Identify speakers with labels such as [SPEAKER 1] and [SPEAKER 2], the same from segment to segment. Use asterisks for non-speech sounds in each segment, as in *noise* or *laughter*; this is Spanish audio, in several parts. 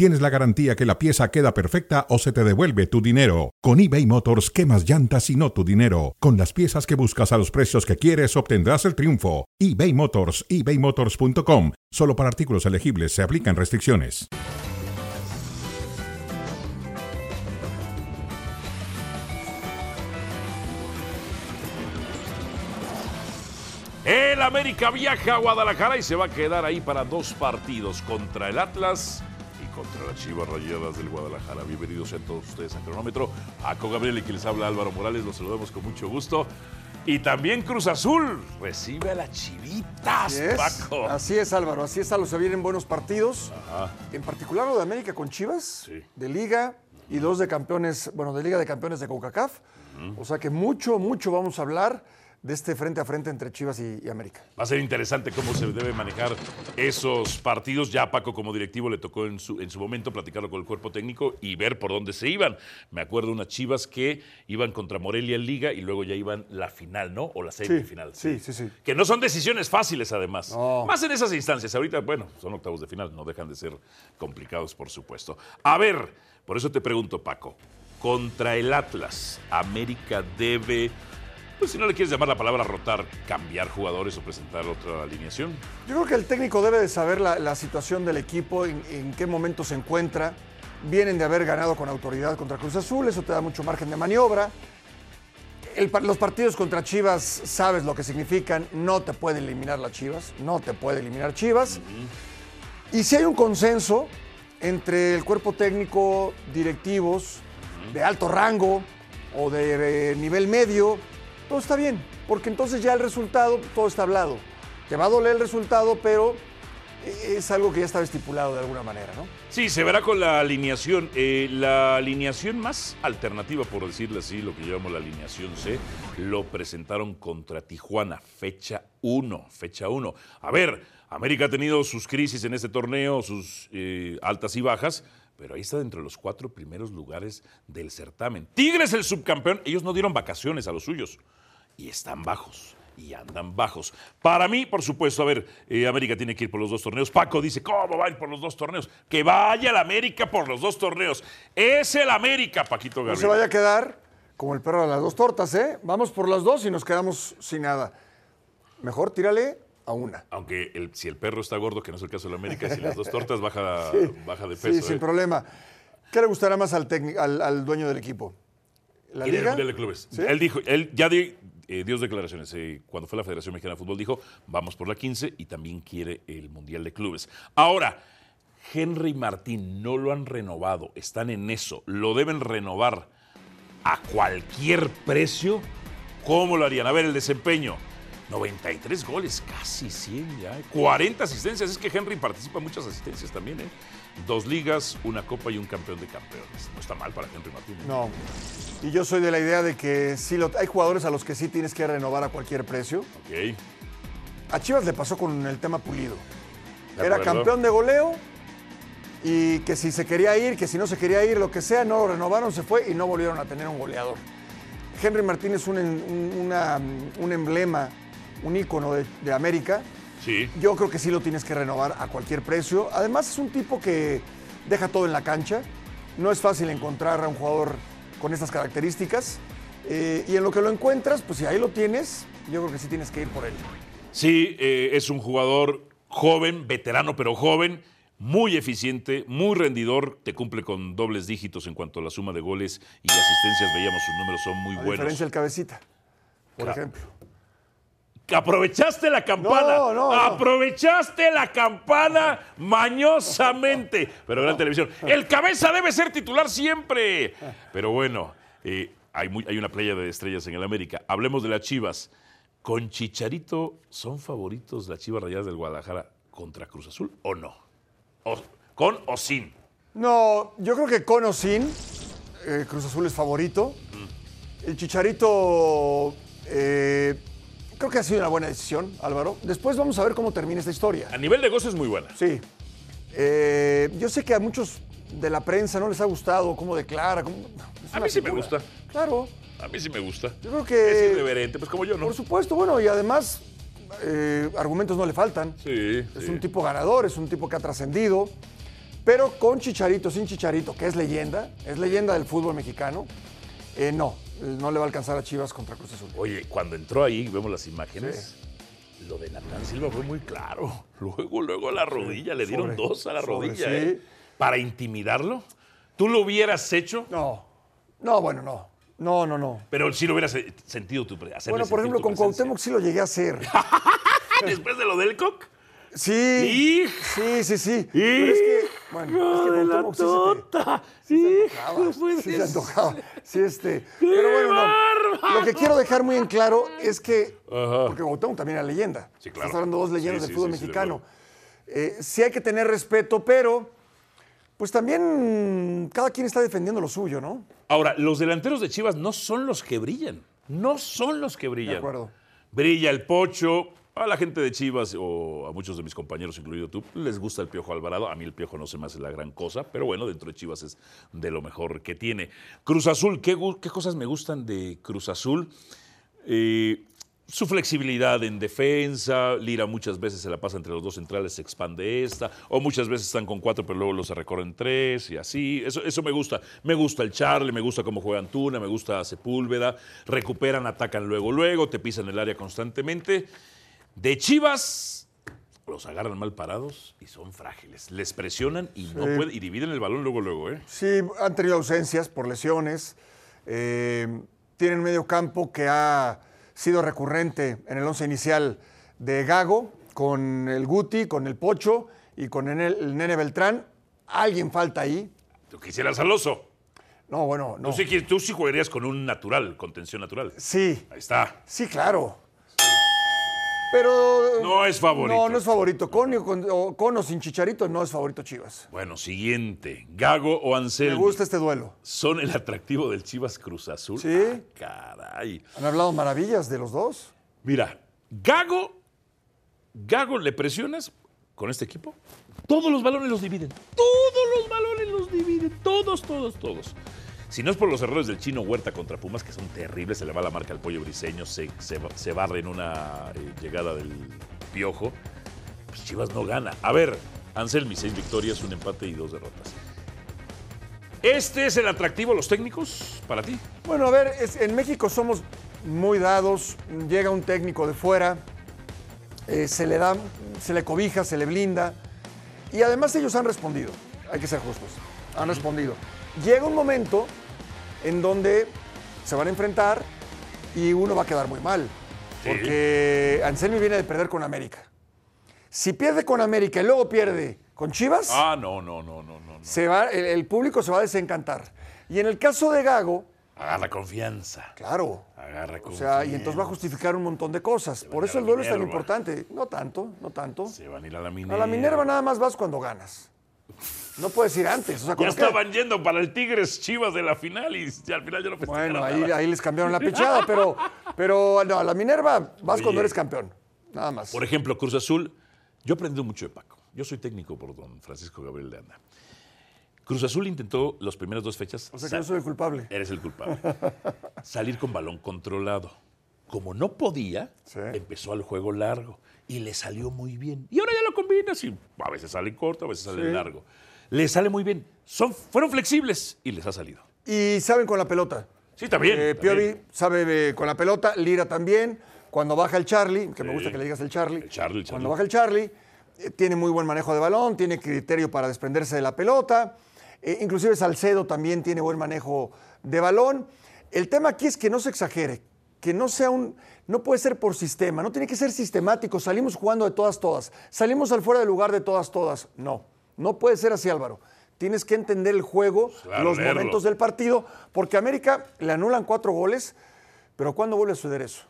[SPEAKER 1] tienes la garantía que la pieza queda perfecta o se te devuelve tu dinero. Con eBay Motors, quemas llantas y no tu dinero. Con las piezas que buscas a los precios que quieres, obtendrás el triunfo. eBay Motors, ebaymotors.com. Solo para artículos elegibles se aplican restricciones.
[SPEAKER 2] El América viaja a Guadalajara y se va a quedar ahí para dos partidos contra el Atlas contra las Chivas Rayadas del Guadalajara. Bienvenidos a todos ustedes a Cronómetro. A Gabriel y que les habla Álvaro Morales, los saludamos con mucho gusto. Y también Cruz Azul recibe a las Chivitas,
[SPEAKER 3] Así es,
[SPEAKER 2] Paco.
[SPEAKER 3] así es, Álvaro. Así es, los se vienen buenos partidos.
[SPEAKER 2] Ajá.
[SPEAKER 3] En particular lo de América con Chivas,
[SPEAKER 2] Sí.
[SPEAKER 3] de Liga y dos de campeones, bueno, de Liga de Campeones de CONCACAF. O sea que mucho, mucho vamos a hablar de este frente a frente entre Chivas y, y América.
[SPEAKER 2] Va a ser interesante cómo se debe manejar esos partidos. Ya a Paco como directivo le tocó en su, en su momento platicarlo con el cuerpo técnico y ver por dónde se iban. Me acuerdo unas chivas que iban contra Morelia en Liga y luego ya iban la final, ¿no? O la semifinal.
[SPEAKER 3] sí, sí, sí.
[SPEAKER 2] Que no son decisiones fáciles además.
[SPEAKER 3] No.
[SPEAKER 2] Más en esas instancias. Ahorita, bueno, son octavos de final, no dejan de ser complicados, por supuesto. A ver, por eso te pregunto, Paco. Contra el Atlas, América debe, pues si no le quieres llamar la palabra rotar, cambiar jugadores o presentar otra alineación.
[SPEAKER 3] Yo creo que el técnico debe de saber la, la situación del equipo, en, en qué momento se encuentra. Vienen de haber ganado con autoridad contra Cruz Azul, eso te da mucho margen de maniobra. El los partidos contra Chivas sabes lo que significan, no te puede eliminar las Chivas, no te puede eliminar Chivas. Y si hay un consenso entre el cuerpo técnico, directivos de alto rango o de, nivel medio, todo está bien, porque entonces ya el resultado, todo está hablado. Te va a doler el resultado, pero es algo que ya estaba estipulado de alguna manera, ¿no?
[SPEAKER 2] Sí, se verá con la alineación. Eh, la alineación más alternativa, por decirle así, lo que llamamos la alineación C, lo presentaron contra Tijuana, fecha 1, fecha 1. A ver, América ha tenido sus crisis en este torneo, sus eh, altas y bajas, pero ahí está dentro de los cuatro primeros lugares del certamen. Tigres, el subcampeón, ellos no dieron vacaciones a los suyos y están bajos. Y andan bajos. Para mí, por supuesto, a ver, eh, América tiene que ir por los dos torneos. Paco dice, ¿cómo va a ir por los dos torneos? Que vaya el América por los dos torneos. Es el América, Paquito
[SPEAKER 3] No
[SPEAKER 2] Gabriel.
[SPEAKER 3] se vaya a quedar como el perro de las dos tortas, ¿eh? Vamos por las dos y nos quedamos sin nada. Mejor tírale a una.
[SPEAKER 2] Aunque el- si el perro está gordo, que no es el caso de la América, si las dos *laughs* tortas baja, baja de
[SPEAKER 3] Sí,
[SPEAKER 2] peso.
[SPEAKER 3] sin
[SPEAKER 2] ¿eh?
[SPEAKER 3] problema. ¿Qué le gustará más al, al, al dueño del equipo? ¿La
[SPEAKER 2] el
[SPEAKER 3] liga?
[SPEAKER 2] Mundial de Clubes.
[SPEAKER 3] ¿Sí?
[SPEAKER 2] Él dijo, él ya di- eh, dio declaraciones. eh, cuando fue la Federación Mexicana de Fútbol dijo, vamos por la 15 y también quiere el Mundial de Clubes. Ahora, Henry Martín no lo han renovado, están en eso, lo deben renovar a cualquier precio. ¿Cómo lo harían? A ver, el desempeño. 93 goles, casi 100 ya. ¿eh? 40 asistencias. Es que Henry participa en muchas asistencias también, ¿eh? Dos ligas, una copa y un campeón de campeones. No está mal para Henry Martín. ¿eh?
[SPEAKER 3] No. Y yo soy de la idea de que sí lo, hay jugadores a los que sí tienes que renovar a cualquier precio.
[SPEAKER 2] Ok.
[SPEAKER 3] A Chivas le pasó con el tema Pulido.
[SPEAKER 2] De
[SPEAKER 3] Era
[SPEAKER 2] acuerdo.
[SPEAKER 3] campeón de goleo y que si se quería ir, que si no se quería ir, lo que sea, no lo renovaron, se fue y no volvieron a tener un goleador. Henry Martín es un, un- emblema, un ícono de, de América.
[SPEAKER 2] Sí.
[SPEAKER 3] Yo creo que sí lo tienes que renovar a cualquier precio. Además es un tipo que deja todo en la cancha. No es fácil encontrar a un jugador con estas características. Eh, y en lo que lo encuentras, pues si ahí lo tienes, yo creo que sí tienes que ir por él.
[SPEAKER 2] Sí, eh, es un jugador joven, veterano pero joven, muy eficiente, muy rendidor, te cumple con dobles dígitos en cuanto a la suma de goles y asistencias, veíamos sus números son muy
[SPEAKER 3] A
[SPEAKER 2] buenos.
[SPEAKER 3] diferencia del cabecita, por ejemplo.
[SPEAKER 2] Aprovechaste la campana,
[SPEAKER 3] No, no, no.
[SPEAKER 2] aprovechaste la campana mañosamente, pero gran televisión. El cabeza debe ser titular siempre. Pero bueno, eh, hay, muy- hay una playa de estrellas en el América. Hablemos de las Chivas. ¿Con Chicharito son favoritos las Chivas Rayadas del Guadalajara contra Cruz Azul o no? O- ¿Con o sin?
[SPEAKER 3] No, yo creo que con o sin, eh, Cruz Azul es favorito. El Chicharito, eh, creo que ha sido una buena decisión, Álvaro. Después vamos a ver cómo termina esta historia.
[SPEAKER 2] A nivel de gozo es muy buena.
[SPEAKER 3] Sí. Eh, yo sé que a muchos de la prensa no les ha gustado cómo declara. cómo-
[SPEAKER 2] A mí sí me gusta.
[SPEAKER 3] Claro.
[SPEAKER 2] A mí sí me gusta.
[SPEAKER 3] Yo creo que-
[SPEAKER 2] Es irreverente, pues como yo, ¿no?
[SPEAKER 3] Por supuesto, bueno, y además eh, argumentos no le faltan.
[SPEAKER 2] Sí,
[SPEAKER 3] Es
[SPEAKER 2] sí.
[SPEAKER 3] un tipo ganador, es un tipo que ha trascendido, pero con Chicharito, sin Chicharito, que es leyenda, es leyenda del fútbol mexicano, eh, no, no le va a alcanzar a Chivas contra Cruz Azul.
[SPEAKER 2] Oye, cuando entró ahí, vemos las imágenes, lo de Natán Silva fue muy claro. *laughs* Luego, luego a la rodilla, le dieron
[SPEAKER 3] sobre-
[SPEAKER 2] dos a la
[SPEAKER 3] sobre,
[SPEAKER 2] rodilla,
[SPEAKER 3] sí.
[SPEAKER 2] ¿eh? Para intimidarlo. ¿Tú lo hubieras hecho?
[SPEAKER 3] No, no, bueno, no, no, no, no.
[SPEAKER 2] Pero sí lo hubieras eh, sentido tu pre- hacerle
[SPEAKER 3] Bueno, por ejemplo, con
[SPEAKER 2] presencia.
[SPEAKER 3] Cuauhtémoc sí lo llegué a hacer. *laughs*
[SPEAKER 2] Después de lo del cock.
[SPEAKER 3] Sí,
[SPEAKER 2] ¡Hij!
[SPEAKER 3] sí, sí, sí. Pero es que, bueno, es que se te...
[SPEAKER 2] ¡Hijo!
[SPEAKER 3] Sí, se antojaba. Sí, este. Pero bueno, no. Lo que quiero dejar muy en claro es que.
[SPEAKER 2] Ajá.
[SPEAKER 3] Porque Cuauhtémoc también era leyenda.
[SPEAKER 2] Sí, claro.
[SPEAKER 3] Estás hablando de dos leyendas
[SPEAKER 2] Sí,
[SPEAKER 3] del
[SPEAKER 2] sí,
[SPEAKER 3] fútbol
[SPEAKER 2] sí, sí, de
[SPEAKER 3] mexicano. Eh, sí hay que tener respeto, pero. Pues también cada quien está defendiendo lo suyo, ¿no?
[SPEAKER 2] Ahora, los delanteros de Chivas no son los que brillan. No son los que brillan.
[SPEAKER 3] De acuerdo.
[SPEAKER 2] Brilla el Pocho. A la gente de Chivas o a muchos de mis compañeros, incluido tú, les gusta el Piojo Alvarado. A mí el Piojo no se me hace la gran cosa, pero bueno, dentro de Chivas es de lo mejor que tiene. Cruz Azul, ¿qué, qué cosas me gustan de Cruz Azul? Eh, su flexibilidad en defensa, Lira muchas veces se la pasa entre los dos centrales, se expande esta, o muchas veces están con cuatro, pero luego los recorren tres y así. Eso, eso me gusta. Me gusta el Charlie, me gusta cómo juega Antuna, me gusta Sepúlveda. Recuperan, atacan luego, luego, te pisan el área constantemente. De Chivas, los agarran mal parados y son frágiles. Les presionan y no pueden, y dividen el balón luego, luego, ¿eh?
[SPEAKER 3] Sí, han tenido ausencias por lesiones. eh, tienen medio campo que ha sido recurrente en el once inicial de Gago, con el Guti, con el Pocho y con el, el Nene Beltrán. Alguien falta ahí.
[SPEAKER 2] Tú quisieras al oso.
[SPEAKER 3] No, bueno, no.
[SPEAKER 2] Tú, sí, tú sí jugarías con un natural, contención natural.
[SPEAKER 3] Sí,
[SPEAKER 2] Ahí está.
[SPEAKER 3] sí, claro. Pero.
[SPEAKER 2] No es favorito.
[SPEAKER 3] No, no es favorito. Con, o, con- o, con o sin Chicharito no es favorito Chivas.
[SPEAKER 2] Bueno, siguiente. Gago o
[SPEAKER 3] Me
[SPEAKER 2] Anselmi.
[SPEAKER 3] gusta este duelo.
[SPEAKER 2] ¿Son el atractivo del Chivas Cruz Azul?
[SPEAKER 3] Sí.
[SPEAKER 2] Ah, caray.
[SPEAKER 3] Han hablado maravillas de los dos.
[SPEAKER 2] Mira, Gago, Gago le presionas con este equipo. Todos los balones los dividen. Todos los balones los dividen. Todos, todos, todos. Si no es por los errores del chino Huerta contra Pumas, que son terribles, se le va la marca al pollo briseño, se, se, se barre en una eh, llegada del piojo, pues Chivas no gana. A ver, Anselmi, seis victorias, un empate y dos derrotas. ¿Este es el atractivo, los técnicos, para ti?
[SPEAKER 3] Bueno, a ver, es- en México somos muy dados, llega un técnico de fuera, eh, se le da, se le cobija, se le blinda, y además ellos han respondido, hay que ser justos, han respondido. Llega un momento en donde se van a enfrentar y uno va a quedar muy mal,
[SPEAKER 2] Sí.
[SPEAKER 3] porque Anselmi viene de perder con América. Si pierde con América y luego pierde con Chivas,
[SPEAKER 2] Ah, no, no, no, no, no.
[SPEAKER 3] se va, el, el público se va a desencantar. Y en el caso de Gago,
[SPEAKER 2] Agarra confianza.
[SPEAKER 3] claro,
[SPEAKER 2] Agarra
[SPEAKER 3] O
[SPEAKER 2] confianza.
[SPEAKER 3] sea, y entonces va a justificar un montón de cosas. Por eso el duelo es tan importante. No tanto, no tanto.
[SPEAKER 2] Se van a ir a la Minerva.
[SPEAKER 3] A la Minerva nada más vas cuando ganas. No puedes ir antes. O sea,
[SPEAKER 2] Ya estaban yendo para el Tigres Chivas de la final y al final ya no
[SPEAKER 3] Bueno, ahí,
[SPEAKER 2] nada.
[SPEAKER 3] ahí les cambiaron la pichada, pero, pero no, a la Minerva vas
[SPEAKER 2] Oye.
[SPEAKER 3] cuando eres campeón. Nada más.
[SPEAKER 2] Por ejemplo, Cruz Azul, yo he aprendido mucho de Paco. Yo soy técnico por don Francisco Gabriel de Anda. Cruz Azul intentó las primeras dos fechas.
[SPEAKER 3] O sea que yo soy el culpable.
[SPEAKER 2] Eres el culpable. *laughs* Salir con balón controlado. Como no podía,
[SPEAKER 3] Sí.
[SPEAKER 2] empezó al juego largo y le salió muy bien. Y ahora ya lo combinas y a veces sale corto, a veces sale
[SPEAKER 3] Sí.
[SPEAKER 2] largo. Le sale muy bien. Son, fueron flexibles y les ha salido.
[SPEAKER 3] Y saben con la pelota.
[SPEAKER 2] Sí, también.
[SPEAKER 3] Eh. Piovi sabe eh, con la pelota, Lira también. Cuando baja el Charlie, que me gusta que le digas el Charlie.
[SPEAKER 2] El Charlie, el Charlie.
[SPEAKER 3] Cuando baja el Charlie, eh, tiene muy buen manejo de balón, tiene criterio para desprenderse de la pelota. Eh, inclusive Salcedo también tiene buen manejo de balón. El tema aquí es que no se exagere, que no sea un, no puede ser por sistema, no tiene que ser sistemático. Salimos jugando de todas, todas. Salimos al fuera de lugar de todas, todas. No, no puede ser así, Álvaro. Tienes que entender el juego,
[SPEAKER 2] Claro,
[SPEAKER 3] los
[SPEAKER 2] leerlo.
[SPEAKER 3] momentos del partido, porque a América le anulan cuatro goles, pero ¿cuándo vuelve a suceder eso?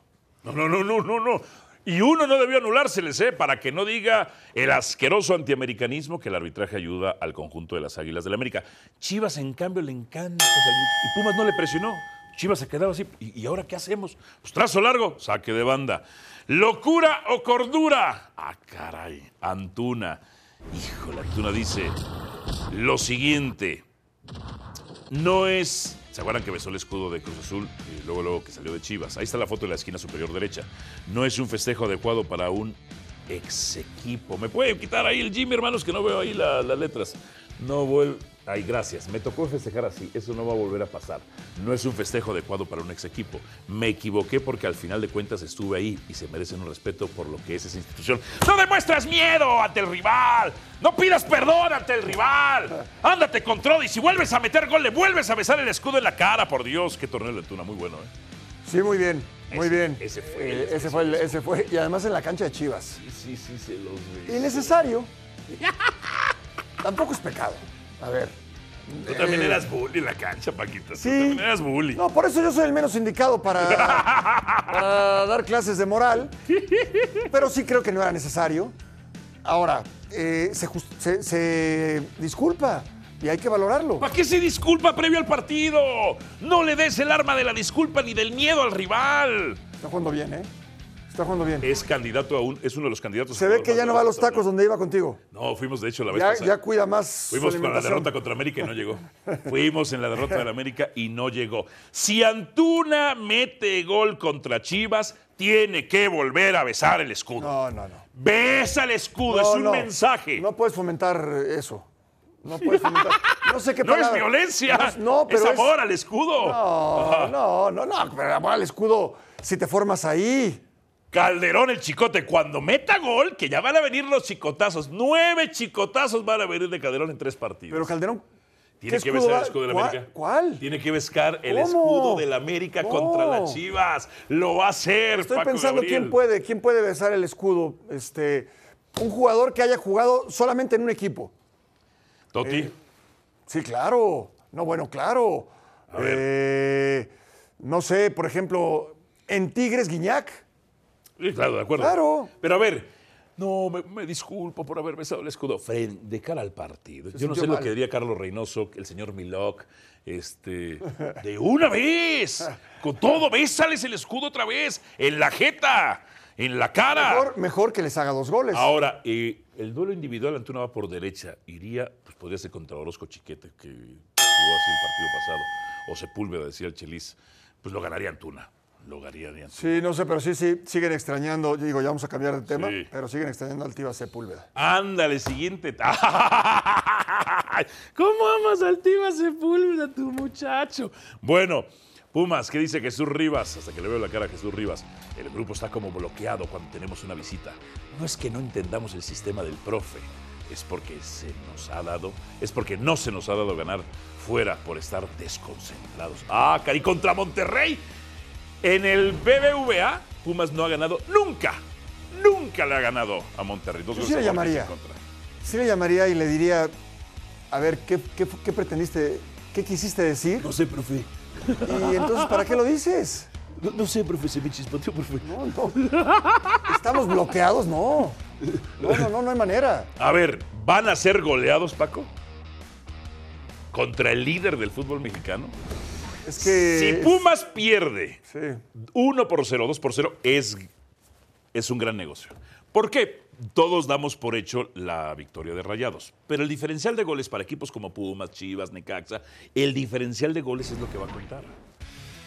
[SPEAKER 2] No, no, no, no, no, no. Y uno no debió anulárseles, ¿eh? Para que no diga el asqueroso antiamericanismo que el arbitraje ayuda al conjunto de las Águilas del la América. Chivas, en cambio, le encanta salir. Y Pumas no le presionó. Chivas se quedaba así. ¿Y, y ahora qué hacemos? Pues trazo largo, saque de banda. ¿Locura o cordura? Ah, caray. Antuna. Híjole, Antuna dice lo siguiente. No es. ¿Se acuerdan que besó el escudo de Cruz Azul y luego, luego que salió de Chivas? Ahí está la foto de la esquina superior derecha. No es un festejo adecuado para un ex equipo. ¿Me puede quitar ahí el Jimmy, hermanos, que no veo ahí la- las letras? No vuelve. Ay, gracias. Me tocó festejar así. Eso no va a volver a pasar. No es un festejo adecuado para un ex equipo. Me equivoqué porque al final de cuentas estuve ahí y se merecen un respeto por lo que es esa institución. ¡No demuestras miedo ante el rival! ¡No pidas perdón ante el rival! ¡Ándate con! Y si vuelves a meter gol, le vuelves a besar el escudo en la cara, por Dios. Qué torneo de Tuna, muy bueno, ¿eh?
[SPEAKER 3] Sí, muy bien, muy
[SPEAKER 2] Ese-
[SPEAKER 3] bien.
[SPEAKER 2] ese fue
[SPEAKER 3] Eh, ese fue, el- ese fue. Y además en la cancha de Chivas.
[SPEAKER 2] Sí, sí, se los ve.
[SPEAKER 3] Innecesario. *laughs* Tampoco es pecado. A ver.
[SPEAKER 2] Tú también eras bully en la cancha, Paquita.
[SPEAKER 3] Sí.
[SPEAKER 2] Tú también eras bully.
[SPEAKER 3] No, por eso yo soy el menos indicado para, *laughs* para dar clases de moral. Pero sí creo que no era necesario. Ahora, eh, se, se- se disculpa y hay que valorarlo.
[SPEAKER 2] ¿Para qué se disculpa previo al partido? No le des el arma de la disculpa ni del miedo al rival.
[SPEAKER 3] Está jugando bien, ¿eh? Está jugando bien.
[SPEAKER 2] Es candidato a un, es uno de los candidatos.
[SPEAKER 3] Se ve que ya no va a los tacos donde iba contigo.
[SPEAKER 2] No, fuimos de hecho la vez
[SPEAKER 3] Ya,
[SPEAKER 2] pasada.
[SPEAKER 3] ya cuida más.
[SPEAKER 2] Fuimos con la derrota contra América y no llegó. *laughs* Fuimos en la derrota de la América y no llegó. Si Antuna mete gol contra Chivas, tiene que volver a besar el escudo.
[SPEAKER 3] No, no, no.
[SPEAKER 2] Besa el escudo,
[SPEAKER 3] No,
[SPEAKER 2] es un
[SPEAKER 3] no.
[SPEAKER 2] mensaje.
[SPEAKER 3] No puedes fomentar eso. No puedes fomentar. No sé qué *laughs*
[SPEAKER 2] No es
[SPEAKER 3] palabra-
[SPEAKER 2] violencia,
[SPEAKER 3] No, no, pero
[SPEAKER 2] es amor al escudo.
[SPEAKER 3] No, no, no, no, pero amor al escudo si te formas ahí.
[SPEAKER 2] Calderón el chicote, cuando meta gol, que ya van a venir los chicotazos. Nueve chicotazos van a venir de Calderón en tres partidos.
[SPEAKER 3] Pero Calderón.
[SPEAKER 2] Tiene
[SPEAKER 3] ¿qué
[SPEAKER 2] que
[SPEAKER 3] escudo
[SPEAKER 2] besar el escudo de la
[SPEAKER 3] ¿Cuál-
[SPEAKER 2] América.
[SPEAKER 3] ¿Cuál?
[SPEAKER 2] Tiene que besar el
[SPEAKER 3] ¿Cómo?
[SPEAKER 2] escudo de la América
[SPEAKER 3] No.
[SPEAKER 2] contra las Chivas. Lo va a hacer,
[SPEAKER 3] Estoy
[SPEAKER 2] Paco
[SPEAKER 3] pensando
[SPEAKER 2] Gabriel.
[SPEAKER 3] quién puede, quién puede besar el escudo. Este, un jugador que haya jugado solamente en un equipo.
[SPEAKER 2] Toti.
[SPEAKER 3] Eh, Sí, claro. No, bueno, claro.
[SPEAKER 2] ver.
[SPEAKER 3] Eh, no sé, por ejemplo, en Tigres Guiñac.
[SPEAKER 2] Sí, claro, de acuerdo.
[SPEAKER 3] Claro.
[SPEAKER 2] Pero a ver, no, me, me disculpo por haber besado el escudo. Fren, de cara al partido. Yo no sé lo que diría Carlos Reynoso, el señor Milok. Este, de una vez, con todo, bésales el escudo otra vez, en la jeta, en la cara.
[SPEAKER 3] Mejor, mejor que les haga dos goles.
[SPEAKER 2] Ahora, eh, el duelo individual Antuna va por derecha. Iría, pues podría ser contra Orozco Chiquete, que jugó así el partido pasado. O Sepúlveda, decía el Chelis. Pues lo ganaría Antuna.
[SPEAKER 3] Sí, no sé, pero sí, sí, siguen extrañando. Yo digo, ya vamos a cambiar de tema,
[SPEAKER 2] Sí.
[SPEAKER 3] pero siguen extrañando al Tiva Sepúlveda.
[SPEAKER 2] Ándale, siguiente. *laughs* ¿Cómo amas al Tiva Sepúlveda, tu muchacho? Bueno, Pumas, ¿qué dice Jesús Rivas? Hasta que le veo la cara a Jesús Rivas. El grupo está como bloqueado cuando tenemos una visita. No es que no entendamos el sistema del profe, es porque se nos ha dado, es porque no se nos ha dado ganar fuera por estar desconcentrados. Ah, cari, contra Monterrey. En el BBVA, Pumas no ha ganado nunca. Nunca le ha ganado a Monterrey. Dos
[SPEAKER 3] Yo sí le llamaría. Sí le llamaría y le diría, a ver, ¿qué, qué, qué pretendiste, qué quisiste decir?
[SPEAKER 2] No sé, profe.
[SPEAKER 3] Y entonces, ¿para qué lo dices?
[SPEAKER 2] No, no sé, profe, se me chispoteó, profe.
[SPEAKER 3] No, no. ¿Estamos bloqueados? No. No, no, no, no hay manera.
[SPEAKER 2] A ver, ¿van a ser goleados, Paco? ¿Contra el líder del fútbol mexicano?
[SPEAKER 3] Es que...
[SPEAKER 2] Si Pumas pierde
[SPEAKER 3] Sí.
[SPEAKER 2] 1 por 0, 2 por 0, es, es un gran negocio. ¿Por qué? Todos damos por hecho la victoria de Rayados. Pero el diferencial de goles para equipos como Pumas, Chivas, Necaxa, el diferencial de goles es lo que va a contar.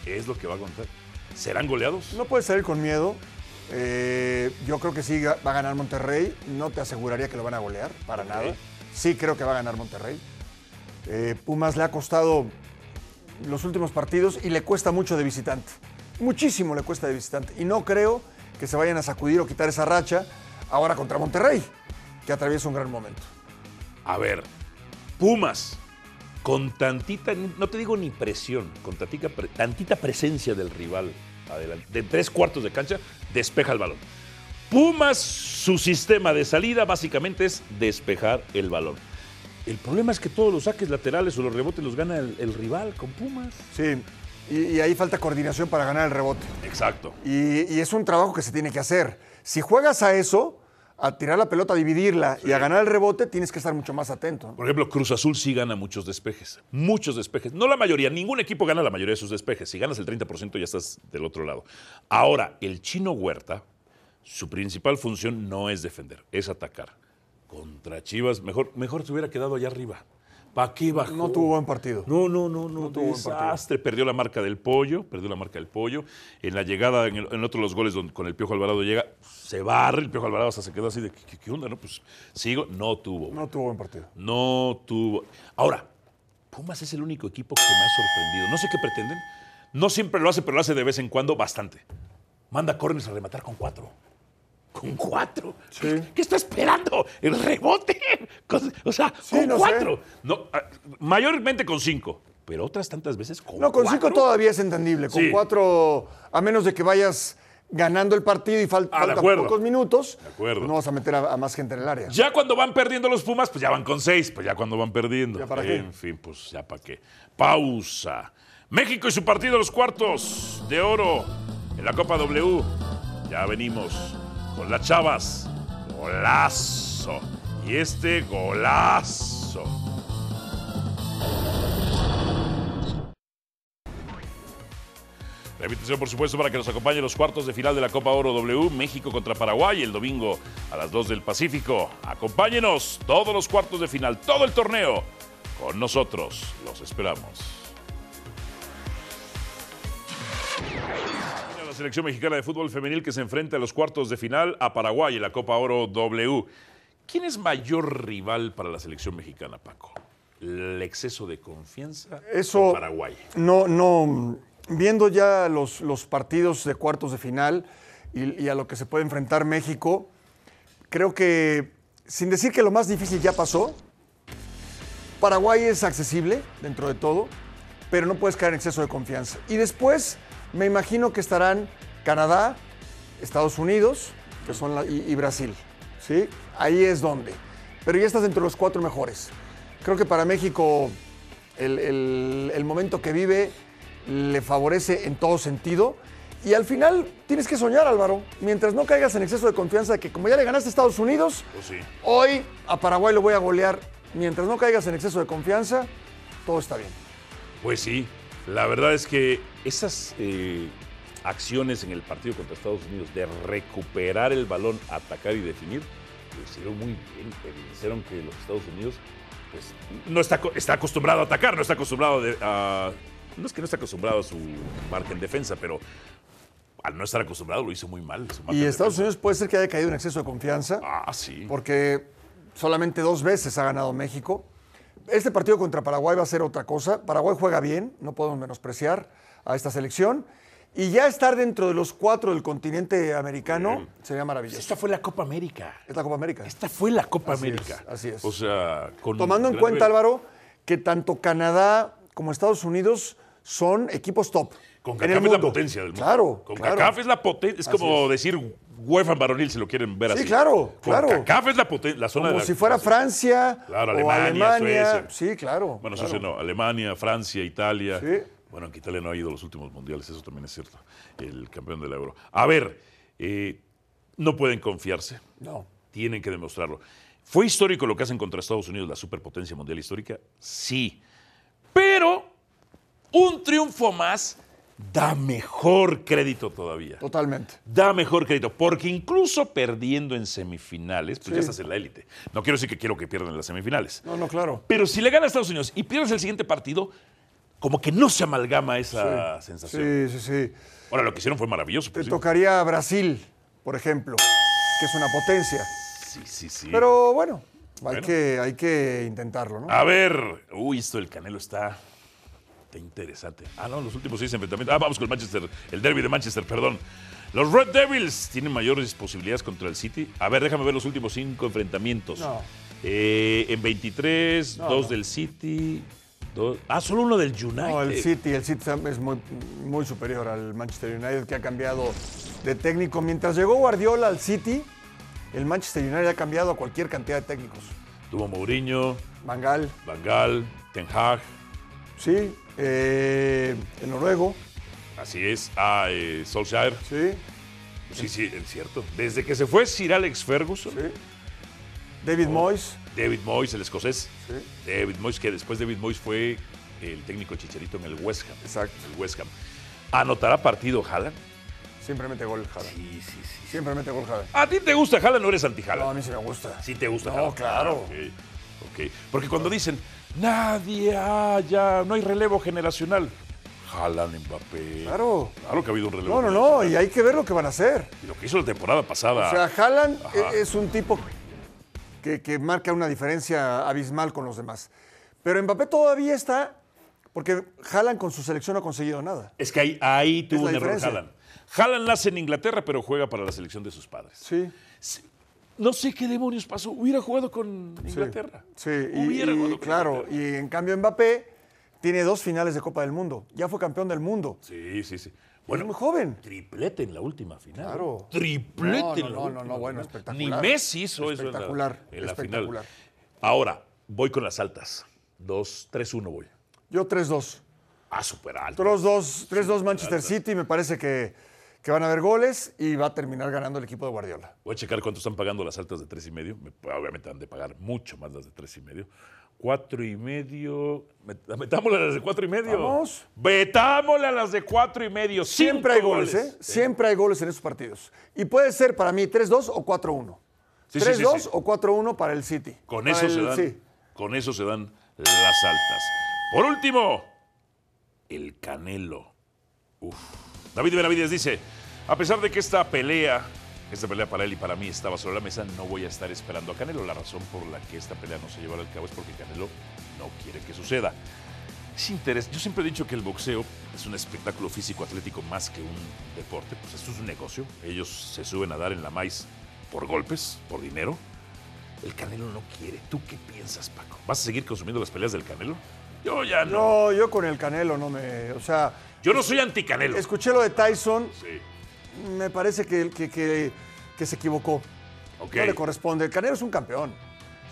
[SPEAKER 2] Es lo que va a contar. ¿Serán goleados?
[SPEAKER 3] No puedes salir con miedo. Eh, yo creo que sí va a ganar Monterrey. No te aseguraría que lo van a golear, para nada. Sí creo que va a ganar Monterrey. Eh, Pumas le ha costado los últimos partidos y le cuesta mucho de visitante. Muchísimo le cuesta de visitante. Y no creo que se vayan a sacudir o quitar esa racha ahora contra Monterrey, que atraviesa un gran momento.
[SPEAKER 2] A ver, Pumas, con tantita, no te digo ni presión, con tantita, tantita presencia del rival adelante, de tres cuartos de cancha, despeja el balón. Pumas, su sistema de salida básicamente es despejar el balón. El problema es que todos los saques laterales o los rebotes los gana el, el rival con Pumas.
[SPEAKER 3] Sí, y, y ahí falta coordinación para ganar el rebote.
[SPEAKER 2] Exacto.
[SPEAKER 3] Y, y es un trabajo que se tiene que hacer. Si juegas a eso, a tirar la pelota, a dividirla y a ganar el rebote, tienes que estar mucho más atento.
[SPEAKER 2] Por ejemplo, Cruz Azul sí gana muchos despejes. Muchos despejes. No la mayoría, ningún equipo gana la mayoría de sus despejes. Si ganas el 30% ya estás del otro lado. Ahora, el chino Huerta, su principal función no es defender, es atacar. Contra Chivas, mejor, mejor se hubiera quedado allá arriba. ¿Para qué bajó?
[SPEAKER 3] No tuvo buen partido.
[SPEAKER 2] No, no, no, no.
[SPEAKER 3] tuvo buen partido.
[SPEAKER 2] desastre. Perdió la marca del pollo, perdió la marca del pollo. En la llegada, en, el- en otro de los goles donde con el Piojo Alvarado llega, se barre, el Piojo Alvarado hasta se quedó así de, ¿qué, qué onda? No, pues sigo. No tuvo.
[SPEAKER 3] No tuvo buen partido.
[SPEAKER 2] No tuvo. Ahora, Pumas es el único equipo que me ha sorprendido. No sé qué pretenden. No siempre lo hace, pero lo hace de vez en cuando bastante. Manda córneres a rematar con cuatro. Con cuatro.
[SPEAKER 3] Sí.
[SPEAKER 2] ¿Qué está esperando? El rebote. *laughs* Con- o sea,
[SPEAKER 3] Sí,
[SPEAKER 2] con
[SPEAKER 3] no sé.
[SPEAKER 2] cuatro. No, ah, mayormente con cinco. Pero otras tantas veces con
[SPEAKER 3] No, con cinco todavía es entendible. Con
[SPEAKER 2] Sí.
[SPEAKER 3] cuatro, a menos de que vayas ganando el partido y fal-
[SPEAKER 2] Ah,
[SPEAKER 3] faltan
[SPEAKER 2] acuerdo.
[SPEAKER 3] pocos minutos,
[SPEAKER 2] De acuerdo.
[SPEAKER 3] no vas a meter a, a más gente en el área.
[SPEAKER 2] Ya cuando van perdiendo los Pumas, pues ya van con seis, pues ya cuando van perdiendo.
[SPEAKER 3] ¿Ya para qué?
[SPEAKER 2] En fin, pues ya para qué. Pausa. México y su partido de los cuartos de oro en la Copa W. Ya venimos con las chavas. Golazo. Y este golazo. La invitación, por supuesto, para que nos acompañe en los cuartos de final de la Copa Oro W, México contra Paraguay, el domingo a las 2 del Pacífico. Acompáñenos todos los cuartos de final, todo el torneo. Con nosotros, los esperamos. La selección mexicana de fútbol femenil que se enfrenta a los cuartos de final a Paraguay en la Copa Oro W. ¿Quién es mayor rival para la selección mexicana, Paco? ¿El exceso de confianza
[SPEAKER 3] Eso-
[SPEAKER 2] o Paraguay?
[SPEAKER 3] No, no. Viendo ya los, los partidos de cuartos de final y, y a lo que se puede enfrentar México, creo que, sin decir que lo más difícil ya pasó, Paraguay es accesible dentro de todo, pero no puedes caer en exceso de confianza. Y después me imagino que estarán Canadá, Estados Unidos que son la- y, y Brasil. ¿sí? Ahí es donde. Pero ya estás dentro de los cuatro mejores. Creo que para México el, el- el momento que vive le favorece en todo sentido. Y al final tienes que soñar, Álvaro. Mientras no caigas en exceso de confianza de que como ya le ganaste a Estados Unidos,
[SPEAKER 2] Pues sí.
[SPEAKER 3] hoy a Paraguay lo voy a golear. Mientras no caigas en exceso de confianza, todo está bien.
[SPEAKER 2] Pues sí, la verdad es que esas eh, acciones en el partido contra Estados Unidos de recuperar el balón, atacar y definir, lo hicieron muy bien. Hicieron que los Estados Unidos pues, no está, está acostumbrado a atacar, no está acostumbrado de- a... No es que no está acostumbrado a su marca en defensa, pero al no estar acostumbrado lo hizo muy mal.
[SPEAKER 3] Y Estados. Unidos puede ser que haya caído en exceso de confianza.
[SPEAKER 2] Ah, sí.
[SPEAKER 3] porque solamente dos veces ha ganado México. Este partido contra Paraguay va a ser otra cosa. Paraguay juega bien, no podemos menospreciar a esta selección. Y ya estar dentro de los cuatro del continente americano sería maravilloso.
[SPEAKER 2] Esta fue la Copa América.
[SPEAKER 3] Es la Copa América.
[SPEAKER 2] Esta fue la Copa
[SPEAKER 3] Así
[SPEAKER 2] América.
[SPEAKER 3] es, así es.
[SPEAKER 2] O sea, con
[SPEAKER 3] Tomando en cuenta,
[SPEAKER 2] nivel.
[SPEAKER 3] Álvaro, que tanto Canadá como Estados Unidos son equipos top.
[SPEAKER 2] Con CACAF es la potencia del mundo.
[SPEAKER 3] Claro.
[SPEAKER 2] Con
[SPEAKER 3] claro.
[SPEAKER 2] CACAF es la potencia. Es
[SPEAKER 3] Así
[SPEAKER 2] como
[SPEAKER 3] es.
[SPEAKER 2] decir UEFA varonil, si lo quieren ver
[SPEAKER 3] Sí,
[SPEAKER 2] así.
[SPEAKER 3] claro,
[SPEAKER 2] Con
[SPEAKER 3] claro.
[SPEAKER 2] CACAF es la. La zona
[SPEAKER 3] Como
[SPEAKER 2] de la-
[SPEAKER 3] si fuera Francia
[SPEAKER 2] Claro,
[SPEAKER 3] o
[SPEAKER 2] Alemania. Suecia.
[SPEAKER 3] Sí, claro.
[SPEAKER 2] Bueno,
[SPEAKER 3] claro.
[SPEAKER 2] Suecia no. Alemania, Francia, Italia.
[SPEAKER 3] Sí.
[SPEAKER 2] Bueno, aunque Italia no ha ido a los últimos mundiales, eso también es cierto. El campeón del euro. A ver, eh, no pueden confiarse.
[SPEAKER 3] No.
[SPEAKER 2] Tienen que demostrarlo. ¿Fue histórico lo que hacen contra Estados Unidos, la superpotencia mundial histórica? Sí. Pero un triunfo más da mejor crédito todavía.
[SPEAKER 3] Totalmente.
[SPEAKER 2] Da mejor crédito, porque incluso perdiendo en semifinales, pues
[SPEAKER 3] Sí.
[SPEAKER 2] ya estás en la élite. No quiero decir que quiero que pierdan en las semifinales.
[SPEAKER 3] No, no, claro.
[SPEAKER 2] Pero si le gana a Estados Unidos y pierdes el siguiente partido, como que no se amalgama esa sensación.
[SPEAKER 3] Sí, sí, sí.
[SPEAKER 2] Ahora, lo que hicieron fue maravilloso.
[SPEAKER 3] Te
[SPEAKER 2] pues sí.
[SPEAKER 3] tocaría Brasil, por ejemplo, que es una potencia.
[SPEAKER 2] Sí, sí, sí.
[SPEAKER 3] Pero bueno, hay. Que, hay que intentarlo, ¿no?
[SPEAKER 2] A ver, uy, esto del Canelo está, está interesante. Ah, no, los últimos seis enfrentamientos. Ah, vamos con el Manchester, el derby de Manchester, perdón. Los Red Devils tienen mayores posibilidades contra el City. A ver, déjame ver los últimos cinco enfrentamientos.
[SPEAKER 3] No.
[SPEAKER 2] Eh, en 23,
[SPEAKER 3] No,
[SPEAKER 2] dos
[SPEAKER 3] no.
[SPEAKER 2] del City. dos- ah, solo uno del United.
[SPEAKER 3] No, el City, el City es muy, muy superior al Manchester United, que ha cambiado de técnico. Mientras llegó Guardiola al City, el Manchester United ha cambiado a cualquier cantidad de técnicos.
[SPEAKER 2] Tuvo Mourinho,
[SPEAKER 3] Mangal,
[SPEAKER 2] Van Gaal, Ten Hag.
[SPEAKER 3] sí, eh, el noruego,
[SPEAKER 2] Así es. Ah, eh, Solskjaer.
[SPEAKER 3] sí.
[SPEAKER 2] Sí, sí, es cierto. Desde que se fue Sir Alex Ferguson,
[SPEAKER 3] Sí. David Moyes.
[SPEAKER 2] David Moyes, el escocés.
[SPEAKER 3] Sí.
[SPEAKER 2] David Moyes, que después David Moyes fue el técnico chicharito en el West Ham.
[SPEAKER 3] Exacto.
[SPEAKER 2] El West Ham. ¿Anotará partido Haaland?
[SPEAKER 3] Siempre mete gol Haaland.
[SPEAKER 2] Sí, sí, sí.
[SPEAKER 3] Siempre mete gol Haaland.
[SPEAKER 2] ¿A ti te gusta Haaland o eres anti
[SPEAKER 3] No, a
[SPEAKER 2] Haaland?
[SPEAKER 3] mí sí me gusta.
[SPEAKER 2] Sí te gusta
[SPEAKER 3] No,
[SPEAKER 2] Haaland.
[SPEAKER 3] claro.
[SPEAKER 2] Ah, ok, ok. Porque cuando dicen, nadie, ah, ya, no hay relevo generacional. Haaland, Mbappé.
[SPEAKER 3] Claro.
[SPEAKER 2] Claro que ha habido un relevo
[SPEAKER 3] No, no, no, y hay que ver lo que van a hacer.
[SPEAKER 2] Y lo que hizo la temporada pasada.
[SPEAKER 3] O sea, Haaland
[SPEAKER 2] Ajá.
[SPEAKER 3] e- es un tipo que, que marca una diferencia abismal con los demás. Pero Mbappé todavía está, porque Haaland con su selección no ha conseguido nada.
[SPEAKER 2] es que ahí, ahí tuvo un error. Haaland. Haaland nace en Inglaterra, pero juega para la selección de sus padres.
[SPEAKER 3] Sí.
[SPEAKER 2] No sé qué demonios pasó. Hubiera jugado con Inglaterra.
[SPEAKER 3] Sí,
[SPEAKER 2] Hubiera
[SPEAKER 3] y,
[SPEAKER 2] jugado con
[SPEAKER 3] claro,
[SPEAKER 2] Inglaterra.
[SPEAKER 3] y en cambio Mbappé tiene dos finales de Copa del Mundo. Ya fue campeón del mundo.
[SPEAKER 2] Sí, sí, sí.
[SPEAKER 3] es muy joven.
[SPEAKER 2] Triplete en la última final.
[SPEAKER 3] Claro.
[SPEAKER 2] Triplete
[SPEAKER 3] No,
[SPEAKER 2] en
[SPEAKER 3] no,
[SPEAKER 2] la
[SPEAKER 3] no,
[SPEAKER 2] última
[SPEAKER 3] no, no, bueno, espectacular.
[SPEAKER 2] Ni Messi hizo eso en la,
[SPEAKER 3] Espectacular,
[SPEAKER 2] en la
[SPEAKER 3] espectacular.
[SPEAKER 2] final. Ahora, voy con las altas. 2, 3-1 voy.
[SPEAKER 3] Yo 3-2.
[SPEAKER 2] Ah, súper alto.
[SPEAKER 3] 3-2 3-2 Manchester City, me parece que, que van a haber goles y va a terminar ganando el equipo de Guardiola.
[SPEAKER 2] Voy a checar cuánto están pagando las altas de tres y medio. Me- Obviamente han de pagar mucho más las de tres y medio. Cuatro y medio. Met- Metámosle a las de cuatro y medio.
[SPEAKER 3] Vamos.
[SPEAKER 2] Metámosle a las de cuatro y medio.
[SPEAKER 3] Siempre hay
[SPEAKER 2] Cinco
[SPEAKER 3] goles, ¿eh? Siempre hay goles en esos partidos. Y puede ser para mí 3-2 o 4-1.
[SPEAKER 2] Sí, sí,
[SPEAKER 3] 3-2
[SPEAKER 2] sí, sí.
[SPEAKER 3] o 4-1 para el City.
[SPEAKER 2] Con eso,
[SPEAKER 3] el-
[SPEAKER 2] se dan, con eso se dan las altas. Por último, el Canelo. Uf. David Benavides dice, a pesar de que esta pelea, esta pelea para él y para mí estaba sobre la mesa, no voy a estar esperando a Canelo. La razón por la que esta pelea no se llevará al cabo es porque Canelo no quiere que suceda. Es interés. Yo siempre he dicho que el boxeo es un espectáculo físico-atlético más que un deporte. Pues esto es un negocio. Ellos se suben a dar en la maíz por golpes, por dinero. El Canelo no quiere. ¿Tú qué piensas, Paco? ¿Vas a seguir consumiendo las peleas del Canelo? Yo ya no.
[SPEAKER 3] No, yo con el Canelo no me. O sea,
[SPEAKER 2] Yo no soy anti-Canelo.
[SPEAKER 3] escuché lo de Tyson,
[SPEAKER 2] Sí.
[SPEAKER 3] me parece que, que, que- que se equivocó.
[SPEAKER 2] Ok.
[SPEAKER 3] No le corresponde. El Canelo es un campeón.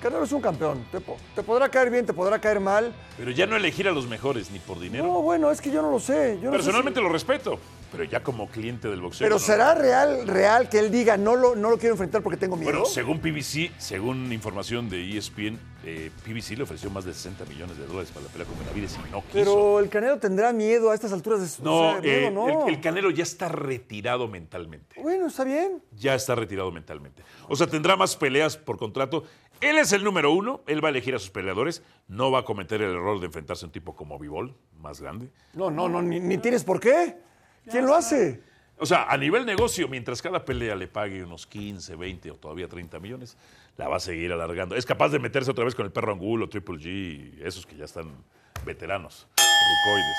[SPEAKER 3] El Canelo es un campeón. Te, te podrá caer bien, te podrá caer mal.
[SPEAKER 2] Pero ya no elegir a los mejores ni por dinero.
[SPEAKER 3] No, bueno, es que yo no lo sé. Yo no sé
[SPEAKER 2] Personalmente
[SPEAKER 3] si-
[SPEAKER 2] lo respeto. Pero ya como cliente del boxeo.
[SPEAKER 3] Pero
[SPEAKER 2] no.
[SPEAKER 3] será real, real que él diga no lo, no lo quiero enfrentar porque tengo miedo.
[SPEAKER 2] Bueno, según PBC, según información de ESPN, eh, PBC le ofreció más de 60 millones de dólares para la pelea con Benavides y no quiso.
[SPEAKER 3] Pero el Canelo tendrá miedo a estas alturas de su
[SPEAKER 2] no,
[SPEAKER 3] o sea, miedo,
[SPEAKER 2] eh,
[SPEAKER 3] no.
[SPEAKER 2] El, el Canelo ya está retirado mentalmente.
[SPEAKER 3] Bueno, está bien.
[SPEAKER 2] Ya está retirado mentalmente. O sea, tendrá más peleas por contrato. Él es el número uno, él va a elegir a sus peleadores, no va a cometer el error de enfrentarse a un tipo como Vivol, más grande.
[SPEAKER 3] No, no, no, ni, ni tienes por qué. ¿Quién lo hace?
[SPEAKER 2] O sea, a nivel negocio, mientras cada pelea le pague unos 15, 20 o todavía 30 millones, la va a seguir alargando. Es capaz de meterse otra vez con el perro Angulo, Triple G, esos que ya están veteranos, rucoides.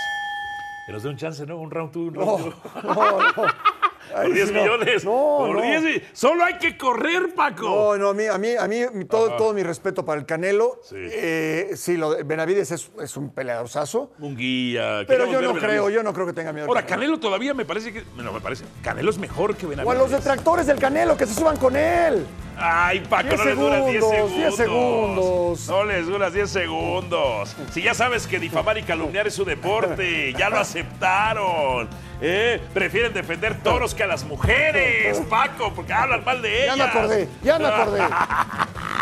[SPEAKER 2] Que nos dé un chance, ¿no? Un round two, un round two.
[SPEAKER 3] No, no.
[SPEAKER 2] Por 10
[SPEAKER 3] sí, no.
[SPEAKER 2] millones.
[SPEAKER 3] No,
[SPEAKER 2] por
[SPEAKER 3] no.
[SPEAKER 2] 10 mi- Solo hay que correr, Paco.
[SPEAKER 3] No, no, a mí, a mí, a mí todo, todo mi respeto para el Canelo.
[SPEAKER 2] Sí.
[SPEAKER 3] Eh, sí, lo de Benavides es, es un peleadorzazo.
[SPEAKER 2] Un guía.
[SPEAKER 3] Pero yo no
[SPEAKER 2] Benavides.
[SPEAKER 3] creo, yo no creo que tenga miedo.
[SPEAKER 2] Ahora, Canelo todavía me parece que. No, me parece. Canelo es mejor que
[SPEAKER 3] O a
[SPEAKER 2] Benavides.
[SPEAKER 3] los detractores del Canelo, que se suban con él.
[SPEAKER 2] Ay, Paco,
[SPEAKER 3] 10
[SPEAKER 2] no les duras 10
[SPEAKER 3] segundos,
[SPEAKER 2] segundos.
[SPEAKER 3] 10 segundos.
[SPEAKER 2] No les duras 10 segundos. Si ya sabes que difamar y calumniar es su deporte, ya lo aceptaron. ¿eh? Prefieren defender toros que a las mujeres, Paco, porque hablan mal de
[SPEAKER 3] Ya
[SPEAKER 2] ellas.
[SPEAKER 3] me acordé, ya me acordé. *laughs*